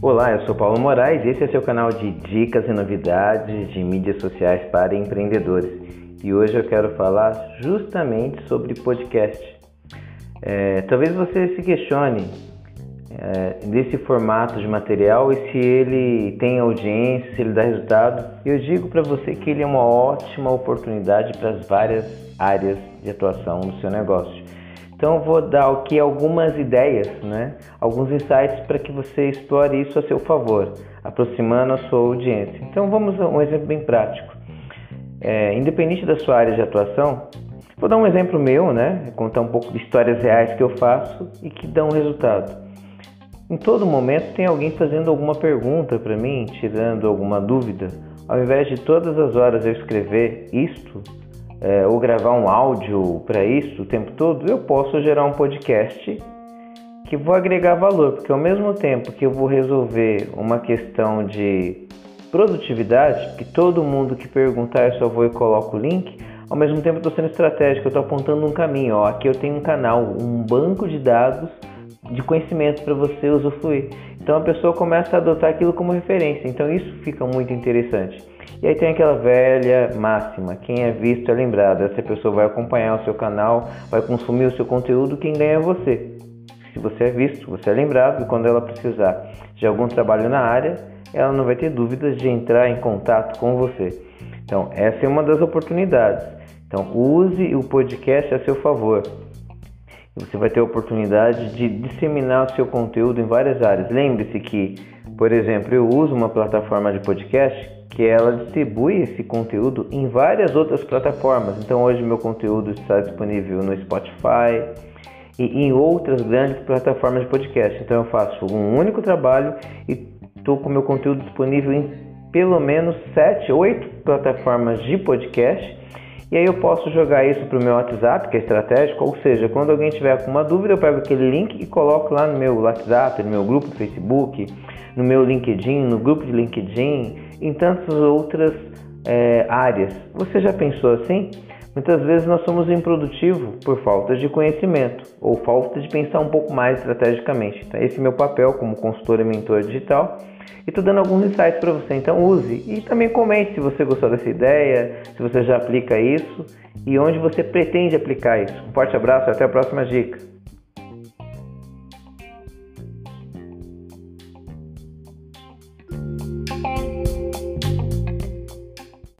Olá, eu sou Paulo Moraes e esse é seu canal de dicas e novidades de mídias sociais para empreendedores. E hoje eu quero falar justamente sobre podcast. É, talvez você se questione é, desse formato de material e se ele tem audiência, se ele dá resultado. Eu digo para você que ele é uma ótima oportunidade para as várias áreas de atuação do seu negócio. Então vou dar aqui algumas ideias, né? alguns insights para que você explore isso a seu favor, aproximando a sua audiência. Então vamos a um exemplo bem prático. É, independente da sua área de atuação, vou dar um exemplo meu, né? contar um pouco de histórias reais que eu faço e que dão resultado. Em todo momento tem alguém fazendo alguma pergunta para mim, tirando alguma dúvida. Ao invés de todas as horas eu escrever isto, é, ou gravar um áudio para isso o tempo todo, eu posso gerar um podcast que vou agregar valor, porque ao mesmo tempo que eu vou resolver uma questão de produtividade, que todo mundo que perguntar eu só vou e coloco o link, ao mesmo tempo eu estou sendo estratégico, eu estou apontando um caminho. Ó, aqui eu tenho um canal, um banco de dados de conhecimento para você usufruir. Então a pessoa começa a adotar aquilo como referência. Então isso fica muito interessante. E aí tem aquela velha máxima: quem é visto é lembrado. Essa pessoa vai acompanhar o seu canal, vai consumir o seu conteúdo, quem ganha é você. Se você é visto, você é lembrado e quando ela precisar de algum trabalho na área, ela não vai ter dúvidas de entrar em contato com você. Então, essa é uma das oportunidades. Então, use o podcast a seu favor. Você vai ter a oportunidade de disseminar o seu conteúdo em várias áreas. Lembre-se que, por exemplo, eu uso uma plataforma de podcast que ela distribui esse conteúdo em várias outras plataformas. Então hoje meu conteúdo está disponível no Spotify e em outras grandes plataformas de podcast. Então eu faço um único trabalho e estou com meu conteúdo disponível em pelo menos 7, 8 plataformas de podcast. E aí eu posso jogar isso para o meu WhatsApp, que é estratégico, ou seja, quando alguém tiver com uma dúvida, eu pego aquele link e coloco lá no meu WhatsApp, no meu grupo do Facebook, no meu LinkedIn, no grupo de LinkedIn, em tantas outras é, áreas. Você já pensou assim? Muitas vezes nós somos improdutivos por falta de conhecimento ou falta de pensar um pouco mais estrategicamente. Então, esse é meu papel como consultor e mentor digital. E estou dando alguns insights para você, então use. E também comente se você gostou dessa ideia, se você já aplica isso e onde você pretende aplicar isso. Um forte abraço e até a próxima dica.